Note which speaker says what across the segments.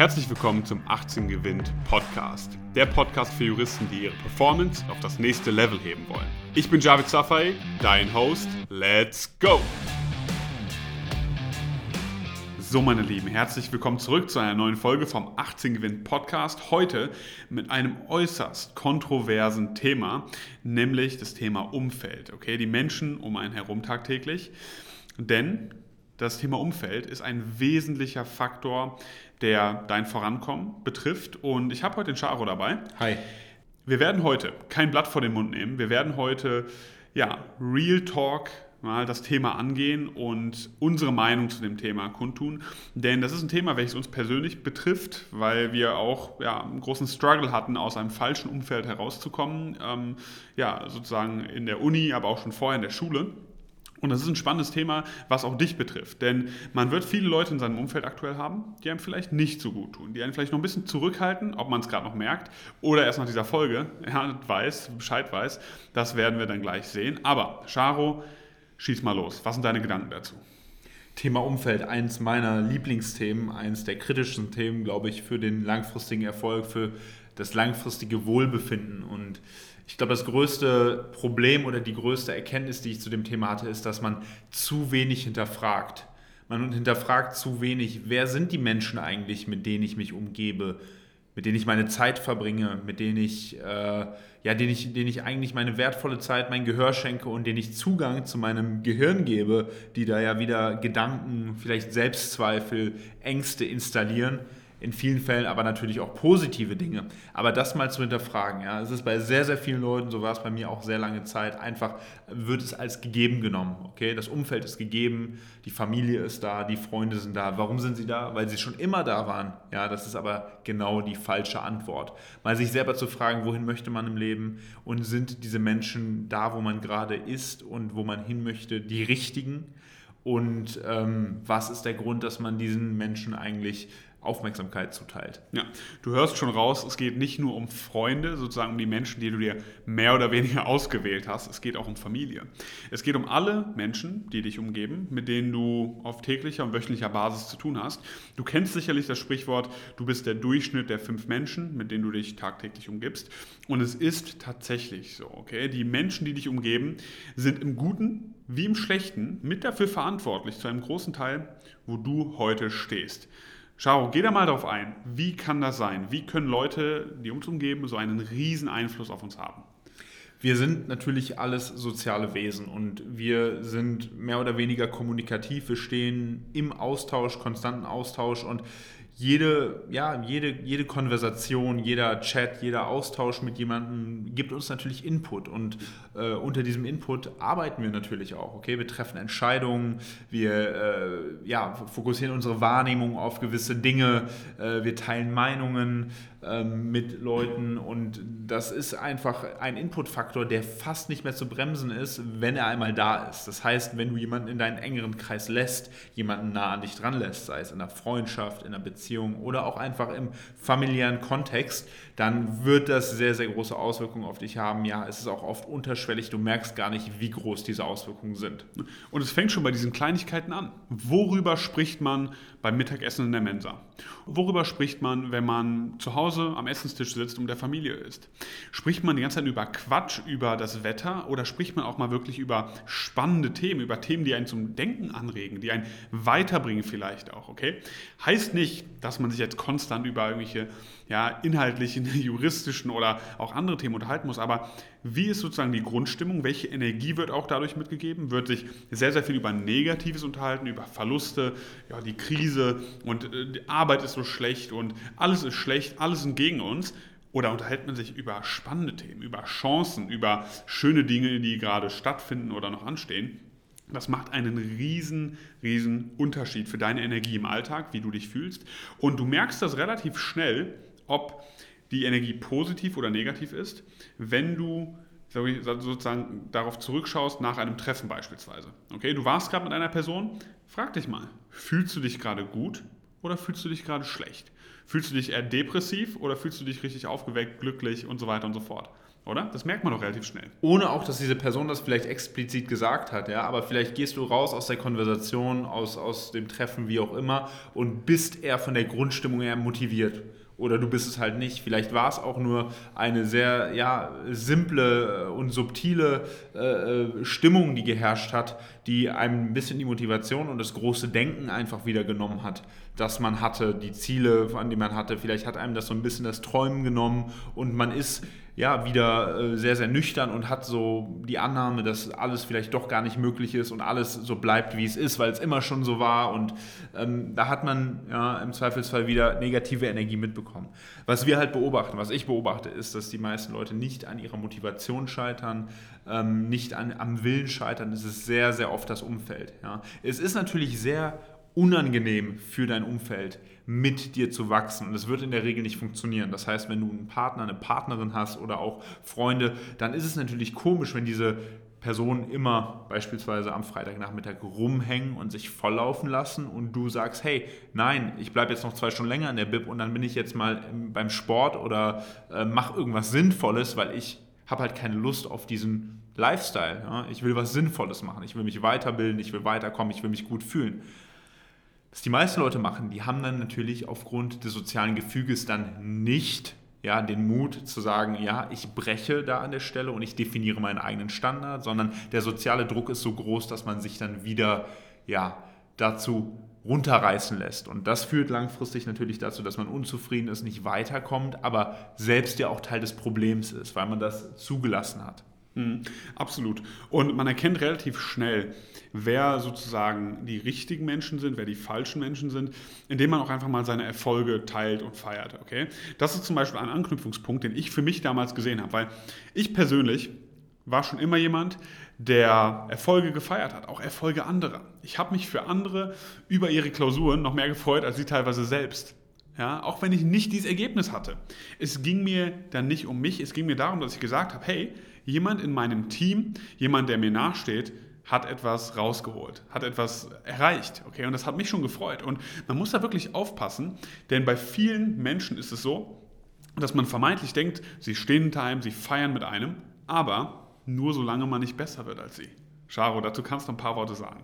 Speaker 1: Herzlich willkommen zum 18 Gewinnt Podcast. Der Podcast für Juristen, die ihre Performance auf das nächste Level heben wollen. Ich bin Javid Safai, dein Host. Let's go! So, meine Lieben, herzlich willkommen zurück zu einer neuen Folge vom 18 Gewinnt Podcast. Heute mit einem äußerst kontroversen Thema, nämlich das Thema Umfeld. Okay, die Menschen um einen herum tagtäglich. Denn das Thema Umfeld ist ein wesentlicher Faktor, der dein Vorankommen betrifft. Und ich habe heute den Charo dabei.
Speaker 2: Hi.
Speaker 1: Wir werden heute kein Blatt vor den Mund nehmen. Wir werden heute ja, Real Talk mal das Thema angehen und unsere Meinung zu dem Thema kundtun. Denn das ist ein Thema, welches uns persönlich betrifft, weil wir auch ja, einen großen Struggle hatten, aus einem falschen Umfeld herauszukommen. Ähm, ja, sozusagen in der Uni, aber auch schon vorher in der Schule. Und das ist ein spannendes Thema, was auch dich betrifft. Denn man wird viele Leute in seinem Umfeld aktuell haben, die einem vielleicht nicht so gut tun, die einen vielleicht noch ein bisschen zurückhalten, ob man es gerade noch merkt, oder erst nach dieser Folge ja, weiß, Bescheid weiß. Das werden wir dann gleich sehen. Aber, Charo, schieß mal los. Was sind deine Gedanken dazu?
Speaker 2: Thema Umfeld, eins meiner Lieblingsthemen, eins der kritischsten Themen, glaube ich, für den langfristigen Erfolg, für das langfristige Wohlbefinden. Und ich glaube, das größte Problem oder die größte Erkenntnis, die ich zu dem Thema hatte, ist, dass man zu wenig hinterfragt. Man hinterfragt zu wenig, wer sind die Menschen eigentlich, mit denen ich mich umgebe, mit denen ich meine Zeit verbringe, mit denen ich, äh, ja, denen ich, denen ich eigentlich meine wertvolle Zeit, mein Gehör schenke und denen ich Zugang zu meinem Gehirn gebe, die da ja wieder Gedanken, vielleicht Selbstzweifel, Ängste installieren in vielen Fällen aber natürlich auch positive Dinge. Aber das mal zu hinterfragen, ja, es ist bei sehr, sehr vielen Leuten, so war es bei mir auch sehr lange Zeit, einfach wird es als gegeben genommen. Okay, das Umfeld ist gegeben, die Familie ist da, die Freunde sind da. Warum sind sie da? Weil sie schon immer da waren. Ja, das ist aber genau die falsche Antwort. Mal sich selber zu fragen, wohin möchte man im Leben und sind diese Menschen da, wo man gerade ist und wo man hin möchte, die richtigen? Und ähm, was ist der Grund, dass man diesen Menschen eigentlich Aufmerksamkeit zuteilt.
Speaker 1: Ja, du hörst schon raus, es geht nicht nur um Freunde, sozusagen um die Menschen, die du dir mehr oder weniger ausgewählt hast, es geht auch um Familie. Es geht um alle Menschen, die dich umgeben, mit denen du auf täglicher und wöchentlicher Basis zu tun hast. Du kennst sicherlich das Sprichwort, du bist der Durchschnitt der fünf Menschen, mit denen du dich tagtäglich umgibst. Und es ist tatsächlich so, okay? Die Menschen, die dich umgeben, sind im Guten wie im Schlechten mit dafür verantwortlich, zu einem großen Teil, wo du heute stehst. Schau, geh da mal drauf ein. Wie kann das sein? Wie können Leute, die uns umgeben, so einen riesen Einfluss auf uns haben?
Speaker 2: Wir sind natürlich alles soziale Wesen und wir sind mehr oder weniger kommunikativ. Wir stehen im Austausch, konstanten Austausch und jede, ja, jede, jede Konversation, jeder Chat, jeder Austausch mit jemandem gibt uns natürlich Input und äh, unter diesem Input arbeiten wir natürlich auch. Okay, wir treffen Entscheidungen, wir äh, ja, fokussieren unsere Wahrnehmung auf gewisse Dinge, äh, wir teilen Meinungen, ähm, mit Leuten und das ist einfach ein Inputfaktor, der fast nicht mehr zu bremsen ist, wenn er einmal da ist. Das heißt, wenn du jemanden in deinen engeren Kreis lässt, jemanden nah an dich dran lässt, sei es in einer Freundschaft, in einer Beziehung oder auch einfach im familiären Kontext, dann wird das sehr, sehr große Auswirkungen auf dich haben. Ja, es ist auch oft unterschwellig, du merkst gar nicht, wie groß diese Auswirkungen sind.
Speaker 1: Und es fängt schon bei diesen Kleinigkeiten an. Worüber spricht man beim Mittagessen in der Mensa? Worüber spricht man, wenn man zu Hause Hause am Essenstisch sitzt und der Familie ist. Spricht man die ganze Zeit über Quatsch, über das Wetter oder spricht man auch mal wirklich über spannende Themen, über Themen, die einen zum Denken anregen, die einen weiterbringen vielleicht auch, okay? Heißt nicht, dass man sich jetzt konstant über irgendwelche ja, inhaltlichen, juristischen oder auch andere Themen unterhalten muss, aber wie ist sozusagen die Grundstimmung? Welche Energie wird auch dadurch mitgegeben? Wird sich sehr, sehr viel über Negatives unterhalten, über Verluste, ja, die Krise und äh, die Arbeit ist so schlecht und alles ist schlecht, alles sind gegen uns. Oder unterhält man sich über spannende Themen, über Chancen, über schöne Dinge, die gerade stattfinden oder noch anstehen? Das macht einen riesen, riesen Unterschied für deine Energie im Alltag, wie du dich fühlst. Und du merkst das relativ schnell, ob die Energie positiv oder negativ ist, wenn du sozusagen darauf zurückschaust nach einem Treffen beispielsweise. Okay, du warst gerade mit einer Person, frag dich mal, fühlst du dich gerade gut oder fühlst du dich gerade schlecht? Fühlst du dich eher depressiv oder fühlst du dich richtig aufgeweckt, glücklich und so weiter und so fort? oder? Das merkt man doch relativ schnell.
Speaker 2: Ohne auch, dass diese Person das vielleicht explizit gesagt hat, ja, aber vielleicht gehst du raus aus der Konversation, aus, aus dem Treffen, wie auch immer, und bist eher von der Grundstimmung her motiviert oder du bist es halt nicht. Vielleicht war es auch nur eine sehr ja, simple und subtile äh, äh, Stimmung, die geherrscht hat, die einem ein bisschen die Motivation und das große Denken einfach wieder genommen hat, das man hatte, die Ziele, an die man hatte. Vielleicht hat einem das so ein bisschen das Träumen genommen und man ist ja, wieder äh, sehr, sehr nüchtern und hat so die Annahme, dass alles vielleicht doch gar nicht möglich ist und alles so bleibt, wie es ist, weil es immer schon so war. Und ähm, da hat man ja, im Zweifelsfall wieder negative Energie mitbekommen. Was wir halt beobachten, was ich beobachte, ist, dass die meisten Leute nicht an ihrer Motivation scheitern, ähm, nicht an, am Willen scheitern. Es ist sehr, sehr oft das Umfeld. Ja. Es ist natürlich sehr unangenehm für dein Umfeld, mit dir zu wachsen. Und es wird in der Regel nicht funktionieren. Das heißt, wenn du einen Partner, eine Partnerin hast oder auch Freunde, dann ist es natürlich komisch, wenn diese Personen immer beispielsweise am Freitagnachmittag rumhängen und sich volllaufen lassen und du sagst, hey, nein, ich bleibe jetzt noch zwei Stunden länger in der Bib und dann bin ich jetzt mal beim Sport oder äh, mache irgendwas Sinnvolles, weil ich habe halt keine Lust auf diesen Lifestyle. Ja? Ich will was Sinnvolles machen, ich will mich weiterbilden, ich will weiterkommen, ich will mich gut fühlen. Was die meisten Leute machen, die haben dann natürlich aufgrund des sozialen Gefüges dann nicht ja, den Mut zu sagen, ja, ich breche da an der Stelle und ich definiere meinen eigenen Standard, sondern der soziale Druck ist so groß, dass man sich dann wieder ja, dazu runterreißen lässt. Und das führt langfristig natürlich dazu, dass man unzufrieden ist, nicht weiterkommt, aber selbst ja auch Teil des Problems ist, weil man das zugelassen hat.
Speaker 1: Mhm, absolut. Und man erkennt relativ schnell, wer sozusagen die richtigen Menschen sind, wer die falschen Menschen sind, indem man auch einfach mal seine Erfolge teilt und feiert. Okay? Das ist zum Beispiel ein Anknüpfungspunkt, den ich für mich damals gesehen habe, weil ich persönlich war schon immer jemand, der Erfolge gefeiert hat, auch Erfolge anderer. Ich habe mich für andere über ihre Klausuren noch mehr gefreut als sie teilweise selbst. Ja, auch wenn ich nicht dieses Ergebnis hatte. Es ging mir dann nicht um mich, es ging mir darum, dass ich gesagt habe, hey, jemand in meinem Team, jemand, der mir nachsteht, hat etwas rausgeholt, hat etwas erreicht. Okay, und das hat mich schon gefreut. Und man muss da wirklich aufpassen, denn bei vielen Menschen ist es so, dass man vermeintlich denkt, sie stehen hinter einem, sie feiern mit einem, aber nur solange man nicht besser wird als sie. Charo, dazu kannst du ein paar Worte sagen.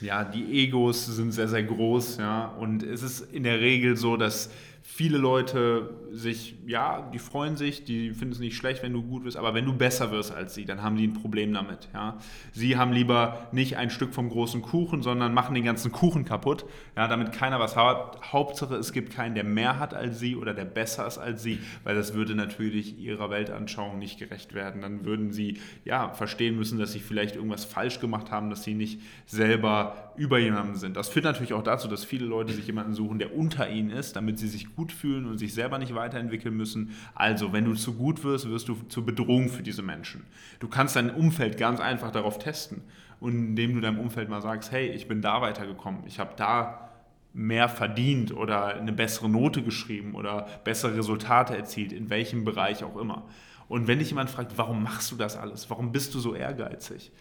Speaker 2: Ja, die Egos sind sehr, sehr groß, ja, und es ist in der Regel so, dass viele Leute sich, ja, die freuen sich, die finden es nicht schlecht, wenn du gut bist, aber wenn du besser wirst als sie, dann haben die ein Problem damit. Ja. Sie haben lieber nicht ein Stück vom großen Kuchen, sondern machen den ganzen Kuchen kaputt, ja, damit keiner was hat. Hauptsache, es gibt keinen, der mehr hat als sie oder der besser ist als sie, weil das würde natürlich ihrer Weltanschauung nicht gerecht werden. Dann würden sie ja verstehen müssen, dass sie vielleicht irgendwas falsch gemacht haben, dass sie nicht selber über jemanden sind. Das führt natürlich auch dazu, dass viele Leute sich jemanden suchen, der unter ihnen ist, damit sie sich gut fühlen und sich selber nicht weiterentwickeln müssen. Also, wenn du zu gut wirst, wirst du zur Bedrohung für diese Menschen. Du kannst dein Umfeld ganz einfach darauf testen. Und indem du deinem Umfeld mal sagst, hey, ich bin da weitergekommen, ich habe da mehr verdient oder eine bessere Note geschrieben oder bessere Resultate erzielt, in welchem Bereich auch immer. Und wenn dich jemand fragt, warum machst du das alles? Warum bist du so ehrgeizig?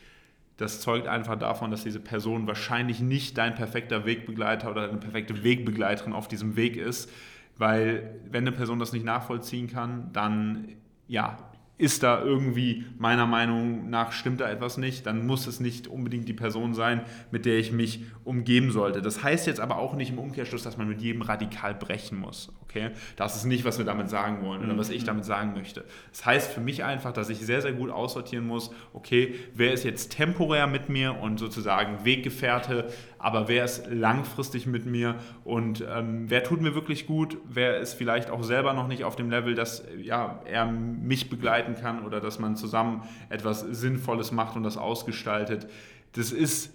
Speaker 2: Das zeugt einfach davon, dass diese Person wahrscheinlich nicht dein perfekter Wegbegleiter oder deine perfekte Wegbegleiterin auf diesem Weg ist, weil wenn eine Person das nicht nachvollziehen kann, dann ja, ist da irgendwie meiner Meinung nach stimmt da etwas nicht, dann muss es nicht unbedingt die Person sein, mit der ich mich umgeben sollte. Das heißt jetzt aber auch nicht im Umkehrschluss, dass man mit jedem radikal brechen muss. Okay? Das ist nicht, was wir damit sagen wollen oder was ich mhm. damit sagen möchte. Das heißt für mich einfach, dass ich sehr, sehr gut aussortieren muss, okay, wer ist jetzt temporär mit mir und sozusagen Weggefährte, aber wer ist langfristig mit mir und ähm, wer tut mir wirklich gut, wer ist vielleicht auch selber noch nicht auf dem Level, dass ja, er mich begleiten kann oder dass man zusammen etwas Sinnvolles macht und das ausgestaltet. Das ist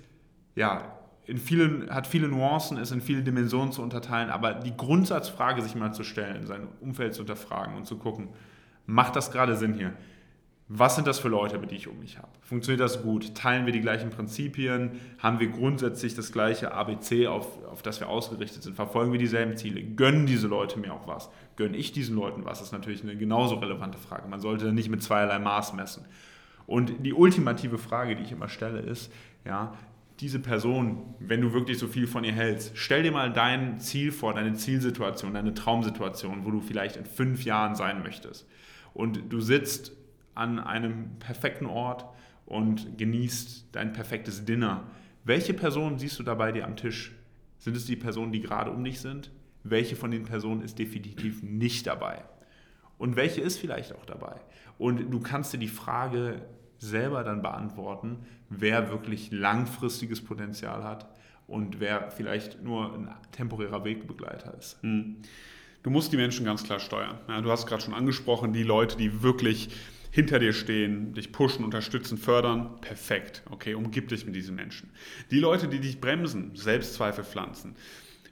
Speaker 2: ja in vielen, hat viele Nuancen, ist in viele Dimensionen zu unterteilen, aber die Grundsatzfrage sich mal zu stellen, sein Umfeld zu hinterfragen und zu gucken, macht das gerade Sinn hier? Was sind das für Leute, mit denen ich um mich habe? Funktioniert das gut? Teilen wir die gleichen Prinzipien? Haben wir grundsätzlich das gleiche ABC, auf, auf das wir ausgerichtet sind? Verfolgen wir dieselben Ziele? Gönnen diese Leute mir auch was? Gönne ich diesen Leuten was? Das ist natürlich eine genauso relevante Frage. Man sollte nicht mit zweierlei Maß messen. Und die ultimative Frage, die ich immer stelle, ist, ja, diese Person, wenn du wirklich so viel von ihr hältst, stell dir mal dein Ziel vor, deine Zielsituation, deine Traumsituation, wo du vielleicht in fünf Jahren sein möchtest. Und du sitzt an einem perfekten Ort und genießt dein perfektes Dinner. Welche Personen siehst du dabei dir am Tisch? Sind es die Personen, die gerade um dich sind? Welche von den Personen ist definitiv nicht dabei? Und welche ist vielleicht auch dabei? Und du kannst dir die Frage selber dann beantworten, wer wirklich langfristiges Potenzial hat und wer vielleicht nur ein temporärer Wegbegleiter ist. Hm.
Speaker 1: Du musst die Menschen ganz klar steuern. Ja, du hast gerade schon angesprochen, die Leute, die wirklich hinter dir stehen, dich pushen, unterstützen, fördern, perfekt. Okay, umgib dich mit diesen Menschen. Die Leute, die dich bremsen, Selbstzweifel pflanzen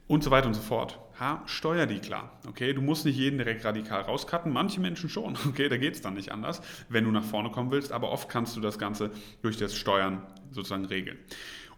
Speaker 1: und so weiter und so fort. Ha, steuer die klar. Okay, du musst nicht jeden direkt radikal rauscutten. Manche Menschen schon. Okay, da geht es dann nicht anders, wenn du nach vorne kommen willst. Aber oft kannst du das Ganze durch das Steuern sozusagen regeln.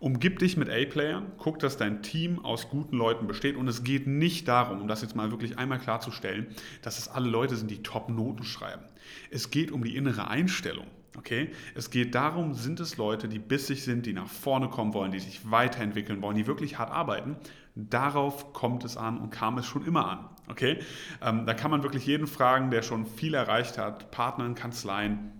Speaker 1: Umgib dich mit A-Playern, guck, dass dein Team aus guten Leuten besteht und es geht nicht darum, um das jetzt mal wirklich einmal klarzustellen, dass es alle Leute sind, die Top-Noten schreiben. Es geht um die innere Einstellung. Okay? Es geht darum, sind es Leute, die bissig sind, die nach vorne kommen wollen, die sich weiterentwickeln wollen, die wirklich hart arbeiten. Darauf kommt es an und kam es schon immer an. Okay? Ähm, da kann man wirklich jeden fragen, der schon viel erreicht hat, Partner in Kanzleien.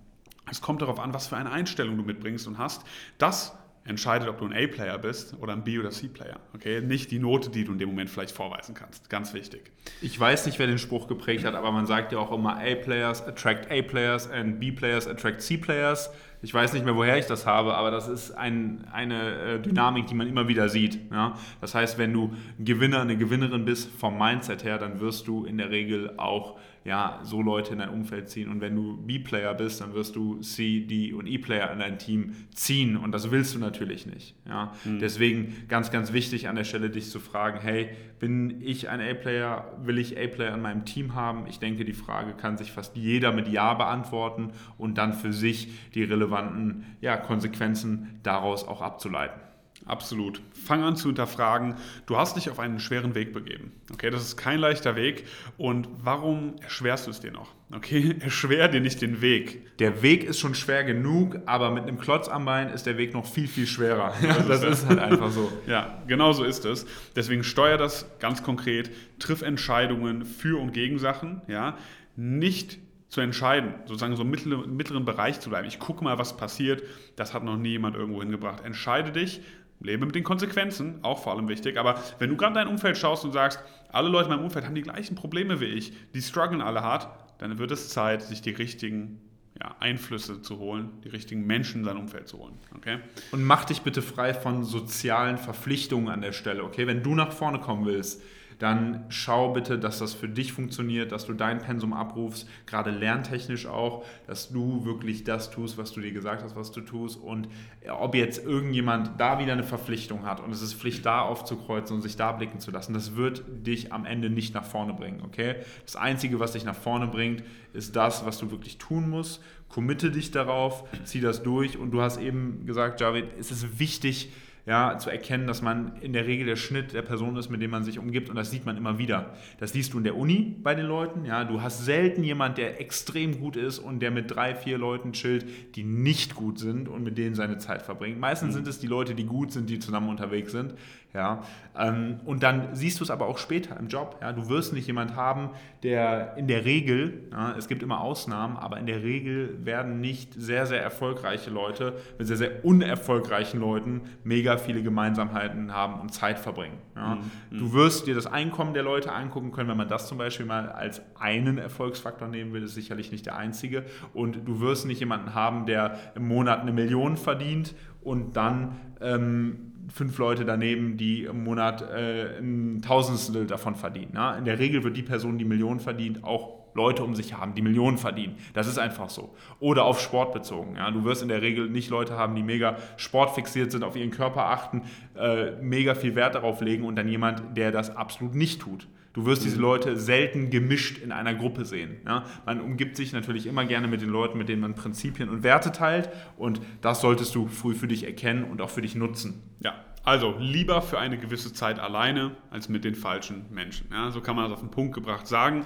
Speaker 1: Es kommt darauf an, was für eine Einstellung du mitbringst und hast. Das entscheidet, ob du ein A-Player bist oder ein B- oder C-Player. Okay? Nicht die Note, die du in dem Moment vielleicht vorweisen kannst. Ganz wichtig.
Speaker 2: Ich weiß nicht, wer den Spruch geprägt hat, aber man sagt ja auch immer A-Players attract A-Players and B-Players attract C-Players. Ich weiß nicht mehr, woher ich das habe, aber das ist ein, eine äh, Dynamik, die man immer wieder sieht. Ja? Das heißt, wenn du Gewinner, eine Gewinnerin bist vom Mindset her, dann wirst du in der Regel auch ja, so Leute in dein Umfeld ziehen. Und wenn du B-Player bist, dann wirst du C, D und E-Player in dein Team ziehen. Und das willst du natürlich nicht. Ja? Mhm. Deswegen ganz, ganz wichtig an der Stelle, dich zu fragen, hey, bin ich ein A-Player? Will ich A-Player in meinem Team haben? Ich denke, die Frage kann sich fast jeder mit Ja beantworten und dann für sich die relevanten ja, Konsequenzen daraus auch abzuleiten.
Speaker 1: Absolut. Fang an zu hinterfragen. Du hast dich auf einen schweren Weg begeben. Okay, das ist kein leichter Weg. Und warum erschwerst du es dir noch? Okay, erschwer dir nicht den Weg.
Speaker 2: Der Weg ist schon schwer genug, aber mit einem Klotz am Bein ist der Weg noch viel, viel schwerer. Ja, das ist halt einfach so.
Speaker 1: Ja, genau so ist es. Deswegen steuer das ganz konkret. Triff Entscheidungen für und gegen Sachen. Ja, nicht zu entscheiden, sozusagen so im mittleren Bereich zu bleiben. Ich gucke mal, was passiert. Das hat noch nie jemand irgendwo hingebracht. Entscheide dich, lebe mit den Konsequenzen, auch vor allem wichtig. Aber wenn du gerade dein Umfeld schaust und sagst, alle Leute in meinem Umfeld haben die gleichen Probleme wie ich, die strugglen alle hart, dann wird es Zeit, sich die richtigen ja, Einflüsse zu holen, die richtigen Menschen in sein Umfeld zu holen. Okay?
Speaker 2: Und mach dich bitte frei von sozialen Verpflichtungen an der Stelle. Okay, wenn du nach vorne kommen willst, dann schau bitte, dass das für dich funktioniert, dass du dein Pensum abrufst, gerade lerntechnisch auch, dass du wirklich das tust, was du dir gesagt hast, was du tust. Und ob jetzt irgendjemand da wieder eine Verpflichtung hat und es ist Pflicht, da aufzukreuzen und sich da blicken zu lassen, das wird dich am Ende nicht nach vorne bringen. Okay? Das Einzige, was dich nach vorne bringt, ist das, was du wirklich tun musst. Committe dich darauf, zieh das durch. Und du hast eben gesagt, Javid, es ist wichtig, ja, zu erkennen, dass man in der Regel der Schnitt der Person ist, mit dem man sich umgibt und das sieht man immer wieder. Das siehst du in der Uni bei den Leuten, ja, du hast selten jemand, der extrem gut ist und der mit drei, vier Leuten chillt, die nicht gut sind und mit denen seine Zeit verbringt. Meistens mhm. sind es die Leute, die gut sind, die zusammen unterwegs sind, ja, ähm, und dann siehst du es aber auch später im Job, ja, du wirst nicht jemand haben, der in der Regel, ja, es gibt immer Ausnahmen, aber in der Regel werden nicht sehr, sehr erfolgreiche Leute mit sehr, sehr unerfolgreichen Leuten mega viele Gemeinsamkeiten haben und Zeit verbringen. Ja. Mhm. Du wirst dir das Einkommen der Leute angucken können, wenn man das zum Beispiel mal als einen Erfolgsfaktor nehmen will, ist sicherlich nicht der einzige. Und du wirst nicht jemanden haben, der im Monat eine Million verdient und dann ähm, fünf Leute daneben, die im Monat äh, ein Tausendstel davon verdienen. Ja? In der Regel wird die Person, die Millionen verdient, auch Leute um sich haben, die Millionen verdienen. Das ist einfach so. Oder auf Sport bezogen. Ja? Du wirst in der Regel nicht Leute haben, die mega sportfixiert sind, auf ihren Körper achten, äh, mega viel Wert darauf legen und dann jemand, der das absolut nicht tut. Du wirst diese mhm. Leute selten gemischt in einer Gruppe sehen. Ja? Man umgibt sich natürlich immer gerne mit den Leuten, mit denen man Prinzipien und Werte teilt und das solltest du früh für dich erkennen und auch für dich nutzen.
Speaker 1: Ja, also lieber für eine gewisse Zeit alleine als mit den falschen Menschen. Ja, so kann man das auf den Punkt gebracht sagen.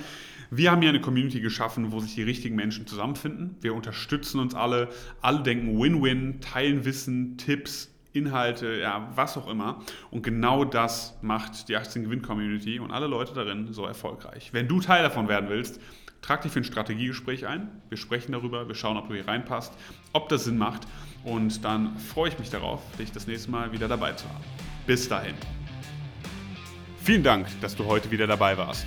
Speaker 1: Wir haben hier eine Community geschaffen, wo sich die richtigen Menschen zusammenfinden. Wir unterstützen uns alle. Alle denken Win-Win, teilen Wissen, Tipps, Inhalte, ja, was auch immer. Und genau das macht die 18 Gewinn Community und alle Leute darin so erfolgreich. Wenn du Teil davon werden willst, trag dich für ein Strategiegespräch ein. Wir sprechen darüber, wir schauen, ob du hier reinpasst, ob das Sinn macht. Und dann freue ich mich darauf, dich das nächste Mal wieder dabei zu haben. Bis dahin. Vielen Dank, dass du heute wieder dabei warst.